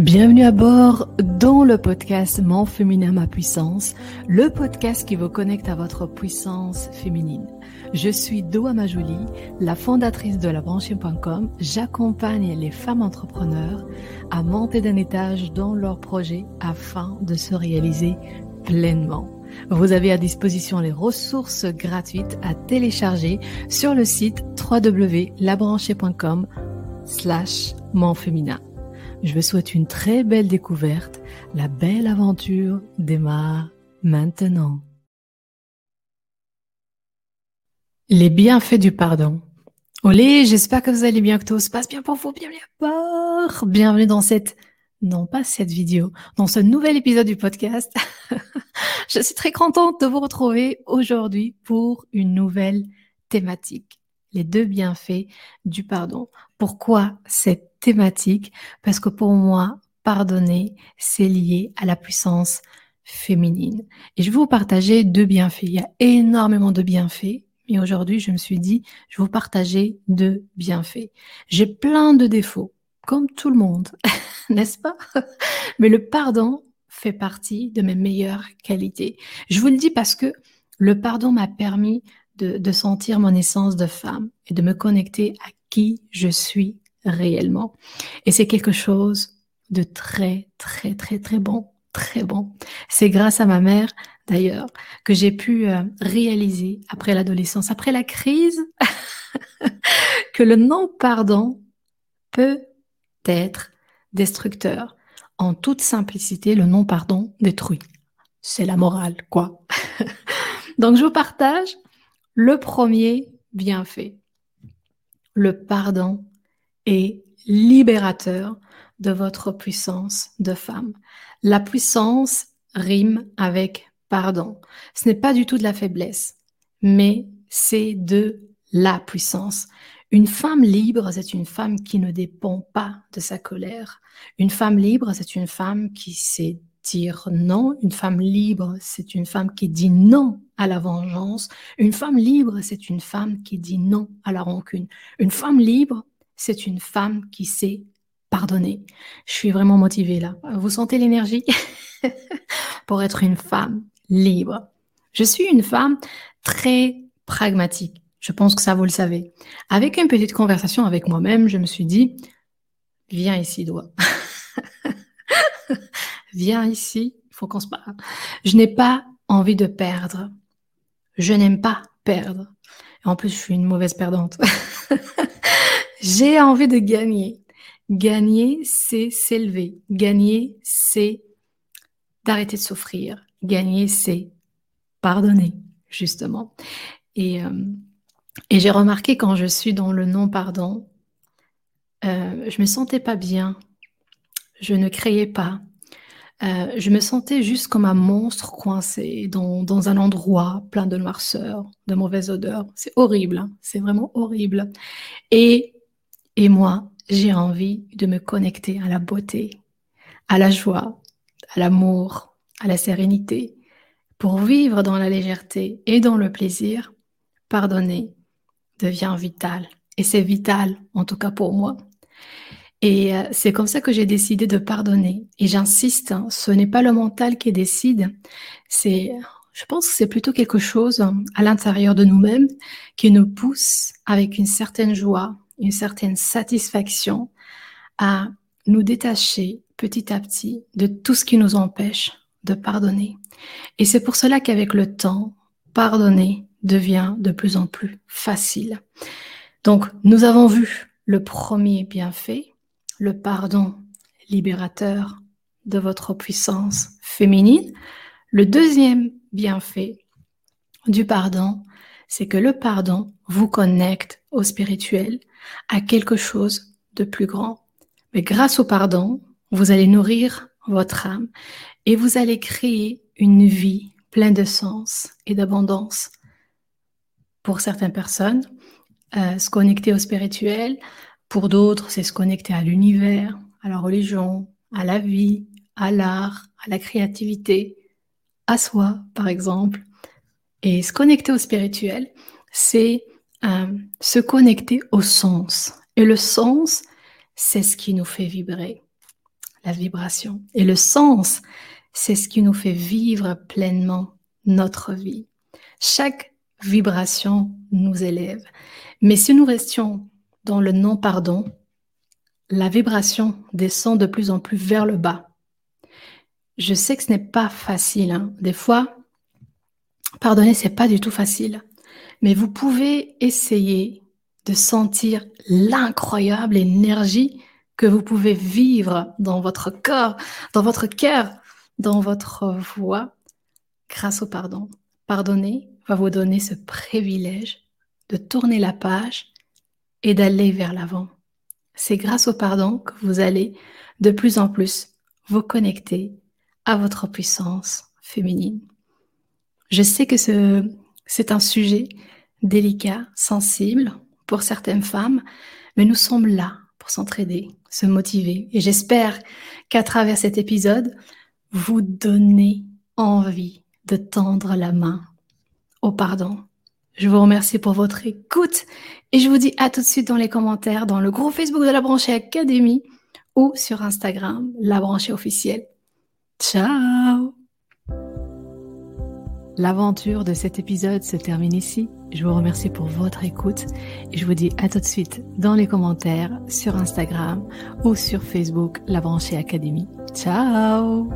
Bienvenue à bord dans le podcast Mon féminin, ma puissance, le podcast qui vous connecte à votre puissance féminine. Je suis Doa Majouli, la fondatrice de labranchée.com. J'accompagne les femmes entrepreneurs à monter d'un étage dans leurs projets afin de se réaliser pleinement. Vous avez à disposition les ressources gratuites à télécharger sur le site www.labranchée.com slash féminin. Je vous souhaite une très belle découverte. La belle aventure démarre maintenant. Les bienfaits du pardon. Olé, j'espère que vous allez bien, que tout se passe bien pour vous. Bienvenue à bord. Bienvenue dans cette, non pas cette vidéo, dans ce nouvel épisode du podcast. Je suis très contente de vous retrouver aujourd'hui pour une nouvelle thématique. Les deux bienfaits du pardon. Pourquoi cette thématique parce que pour moi, pardonner, c'est lié à la puissance féminine. Et je vais vous partager deux bienfaits. Il y a énormément de bienfaits, mais aujourd'hui, je me suis dit, je vais vous partager deux bienfaits. J'ai plein de défauts, comme tout le monde, n'est-ce pas? Mais le pardon fait partie de mes meilleures qualités. Je vous le dis parce que le pardon m'a permis de, de sentir mon essence de femme et de me connecter à qui je suis réellement. Et c'est quelque chose de très, très, très, très bon, très bon. C'est grâce à ma mère, d'ailleurs, que j'ai pu euh, réaliser après l'adolescence, après la crise, que le non-pardon peut être destructeur. En toute simplicité, le non-pardon détruit. C'est la morale, quoi. Donc, je vous partage le premier bienfait. Le pardon libérateur de votre puissance de femme. La puissance rime avec pardon. Ce n'est pas du tout de la faiblesse, mais c'est de la puissance. Une femme libre, c'est une femme qui ne dépend pas de sa colère. Une femme libre, c'est une femme qui sait dire non. Une femme libre, c'est une femme qui dit non à la vengeance. Une femme libre, c'est une femme qui dit non à la rancune. Une femme libre, c'est une femme qui sait pardonner. Je suis vraiment motivée là. Vous sentez l'énergie? Pour être une femme libre. Je suis une femme très pragmatique. Je pense que ça, vous le savez. Avec une petite conversation avec moi-même, je me suis dit, viens ici, doigt. viens ici, il faut qu'on se parle. Je n'ai pas envie de perdre. Je n'aime pas perdre. En plus, je suis une mauvaise perdante. J'ai envie de gagner. Gagner, c'est s'élever. Gagner, c'est d'arrêter de souffrir. Gagner, c'est pardonner, justement. Et, euh, et j'ai remarqué quand je suis dans le non-pardon, euh, je me sentais pas bien. Je ne créais pas. Euh, je me sentais juste comme un monstre coincé dans, dans un endroit plein de noirceur, de mauvaise odeur. C'est horrible, hein. c'est vraiment horrible. Et et moi, j'ai envie de me connecter à la beauté, à la joie, à l'amour, à la sérénité. Pour vivre dans la légèreté et dans le plaisir, pardonner devient vital. Et c'est vital, en tout cas pour moi. Et euh, c'est comme ça que j'ai décidé de pardonner. Et j'insiste, hein, ce n'est pas le mental qui décide, c'est, je pense que c'est plutôt quelque chose à l'intérieur de nous-mêmes qui nous pousse avec une certaine joie, une certaine satisfaction à nous détacher petit à petit de tout ce qui nous empêche de pardonner. Et c'est pour cela qu'avec le temps, pardonner devient de plus en plus facile. Donc, nous avons vu le premier bienfait, le pardon libérateur de votre puissance féminine. Le deuxième bienfait du pardon, c'est que le pardon vous connecte au spirituel, à quelque chose de plus grand. Mais grâce au pardon, vous allez nourrir votre âme et vous allez créer une vie pleine de sens et d'abondance. Pour certaines personnes, euh, se connecter au spirituel, pour d'autres, c'est se connecter à l'univers, à la religion, à la vie, à l'art, à la créativité, à soi, par exemple. Et se connecter au spirituel, c'est euh, se connecter au sens. Et le sens, c'est ce qui nous fait vibrer. la vibration. Et le sens, c'est ce qui nous fait vivre pleinement notre vie. Chaque vibration nous élève. Mais si nous restions dans le non-pardon, la vibration descend de plus en plus vers le bas. Je sais que ce n'est pas facile. Hein. Des fois, pardonner, c'est pas du tout facile. Mais vous pouvez essayer de sentir l'incroyable énergie que vous pouvez vivre dans votre corps, dans votre cœur, dans votre voix, grâce au pardon. Pardonner va vous donner ce privilège de tourner la page et d'aller vers l'avant. C'est grâce au pardon que vous allez de plus en plus vous connecter à votre puissance féminine. Je sais que c'est un sujet délicat, sensible pour certaines femmes, mais nous sommes là pour s'entraider, se motiver. Et j'espère qu'à travers cet épisode, vous donnez envie de tendre la main au pardon. Je vous remercie pour votre écoute et je vous dis à tout de suite dans les commentaires, dans le groupe Facebook de la Branchée Académie ou sur Instagram, la Branchée officielle. Ciao L'aventure de cet épisode se termine ici. Je vous remercie pour votre écoute et je vous dis à tout de suite dans les commentaires sur Instagram ou sur Facebook, la Branchée Académie. Ciao